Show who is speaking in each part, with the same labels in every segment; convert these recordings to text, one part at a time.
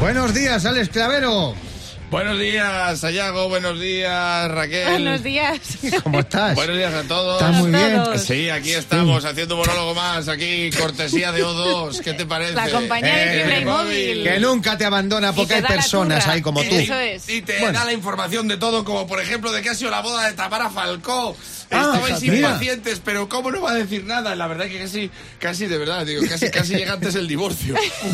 Speaker 1: Buenos días, Alex Clavero.
Speaker 2: Buenos días, Sayago. Buenos días, Raquel.
Speaker 3: Buenos días.
Speaker 1: ¿Cómo estás?
Speaker 2: Buenos días a todos.
Speaker 1: Estás muy bien.
Speaker 2: Sí, aquí estamos haciendo un monólogo más. Aquí, cortesía de O2. ¿Qué te parece?
Speaker 3: La compañía de
Speaker 1: Eh,
Speaker 3: Playmobil.
Speaker 1: Que nunca te abandona porque
Speaker 3: te
Speaker 1: hay personas ahí como tú.
Speaker 3: Eso es.
Speaker 2: Y te
Speaker 1: Bueno.
Speaker 2: da la información de todo, como por ejemplo de que ha sido la boda de Tamara Falcó.
Speaker 1: Ah,
Speaker 2: Estabais
Speaker 1: mira.
Speaker 2: impacientes, pero ¿cómo no va a decir nada? La verdad que casi, casi de verdad, digo, casi, casi llega antes el divorcio.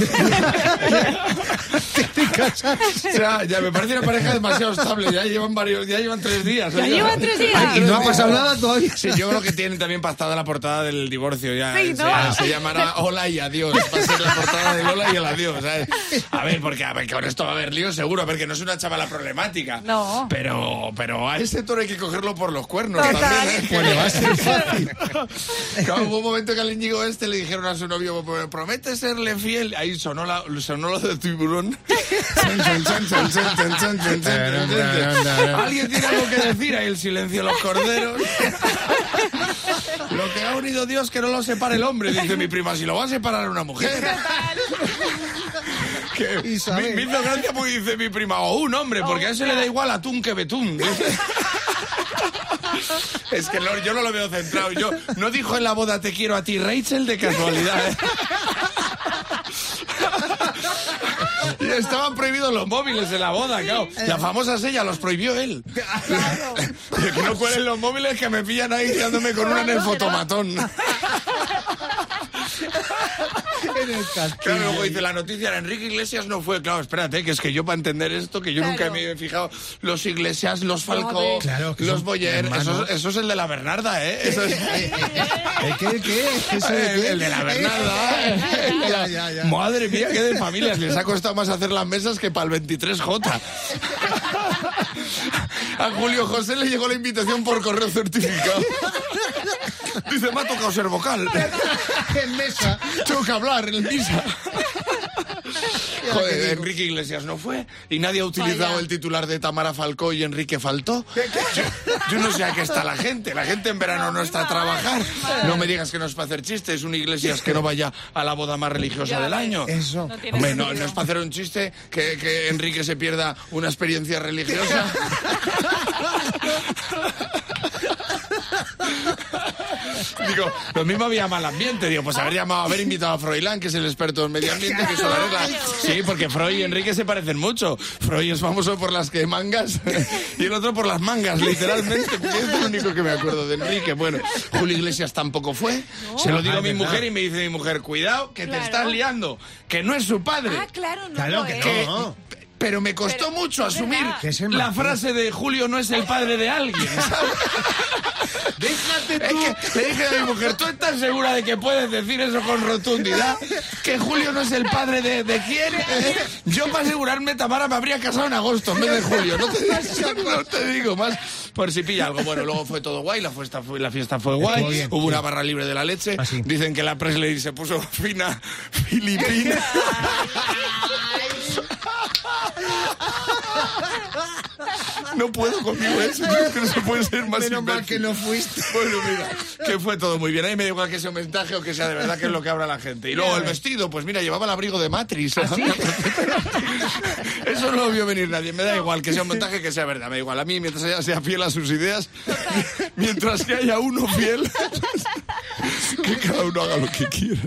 Speaker 2: o sea, ya me parece una pareja demasiado estable. Ya llevan varios, ya llevan tres días.
Speaker 3: Ya llevan tres días.
Speaker 1: Ay, y no ha pasado nada todavía.
Speaker 2: Sí, yo creo que tienen también pactada la portada del divorcio ya.
Speaker 3: Sí,
Speaker 2: se,
Speaker 3: ¿no?
Speaker 2: se llamará Hola y Adiós. Va a ser la portada de Hola y el Adiós. ¿sabes? A ver, porque a ver, con esto va a haber lío seguro. A ver, que no es una chavala problemática.
Speaker 3: No.
Speaker 2: Pero, pero a ese toro hay que cogerlo por los cuernos
Speaker 3: Total.
Speaker 2: también. ¿Eh?
Speaker 1: Pues le va a ser fácil.
Speaker 2: Claro, hubo un momento que al Íñigo este le dijeron a su novio, promete serle fiel. Ahí sonó, la, sonó lo de tiburón. Alguien tiene algo que decir, ahí el silencio de los corderos. Lo que ha unido Dios que no lo separe el hombre, dice mi prima, si lo va a separar una mujer. Que me, me hizo gracia porque dice mi prima, o un hombre, porque a ese le da igual atún que betún. dice. Es que no- yo no lo veo centrado. Yo no dijo en la boda te quiero a ti, Rachel, de casualidad. ¿eh? Y estaban prohibidos los móviles en la boda, claro. La famosa sella los prohibió él. Que no cuelen los móviles que me pillan ahí guiándome con una en el fotomatón.
Speaker 1: En el castillo.
Speaker 2: Claro, luego dice la noticia, la Enrique Iglesias no fue. Claro, espérate, que es que yo para entender esto, que yo nunca
Speaker 3: Claro.
Speaker 2: me he fijado, los Iglesias, los Falcó,
Speaker 1: Claro,
Speaker 2: los Boyer, eso, eso es el de la Bernarda, ¿eh? Eso es...
Speaker 1: ¿El qué? ¿El qué? ¿Eso de qué?
Speaker 2: el de la Bernarda. ¿eh?
Speaker 1: Ya, ya, ya.
Speaker 2: Madre mía, qué de familias. Les ha costado más hacer las mesas que para el 23J. A Julio José le llegó la invitación por correo certificado. Dice, me ha tocado ser vocal.
Speaker 1: En mesa.
Speaker 2: Tengo que hablar en el misa. Joder, Enrique Iglesias no fue y nadie ha utilizado
Speaker 3: Vaya.
Speaker 2: el titular de Tamara Falcó y Enrique faltó. Yo, yo no sé a qué está la gente. La gente en verano no está a trabajar. No me digas que no es para hacer chistes. Un Iglesias que no vaya a la boda más religiosa del año.
Speaker 1: Eso.
Speaker 3: No tiene
Speaker 2: Hombre, no,
Speaker 3: sentido.
Speaker 2: no es para hacer un chiste que, que Enrique se pierda una experiencia religiosa. Digo, lo mismo había mal ambiente. Digo, pues haber llamado, haber invitado a Froilán, que es el experto en medio ambiente, que eso lo arregla. Sí, porque Freud y Enrique se parecen mucho. Freud es famoso por las que mangas y el otro por las mangas, literalmente. Es el único que me acuerdo de Enrique. Bueno, Julio Iglesias tampoco fue. Se lo digo
Speaker 1: Ah,
Speaker 2: a mi
Speaker 1: verdad.
Speaker 2: mujer y me dice mi mujer, cuidado, que te estás liando, que no es su padre.
Speaker 3: Ah, claro, no
Speaker 1: Claro
Speaker 3: lo
Speaker 1: que no.
Speaker 2: Pero me costó
Speaker 3: Pero,
Speaker 2: mucho asumir la frase de Julio no es el padre de alguien. ¿sabes?
Speaker 1: Déjate
Speaker 2: Es que le dije a mi mujer, ¿tú estás segura de que puedes decir eso con rotundidad? ¿Que Julio no es el padre de, de quién? Yo para asegurarme, Tamara me habría casado en agosto en vez de julio. No te, digo, no te digo más por si pilla algo. Bueno, luego fue todo guay, la fiesta fue, la fiesta fue guay,
Speaker 1: bien,
Speaker 2: hubo una barra libre de la leche.
Speaker 1: Ah.
Speaker 2: Dicen que la Presley se puso fina filipina. No puedo conmigo eso, es que no se puede ser más
Speaker 1: Menos mal que no fuiste.
Speaker 2: Bueno, mira, que fue todo muy bien. Ahí me da igual que sea un mensaje o que sea de verdad que es lo que habla la gente. Y luego el vestido, pues mira, llevaba el abrigo de Matrix. Eso no lo vio venir nadie. Me da igual que sea un montaje que sea verdad. Me da igual. A mí, mientras ella sea fiel a sus ideas, mientras que haya uno fiel, que cada uno haga lo que quiera.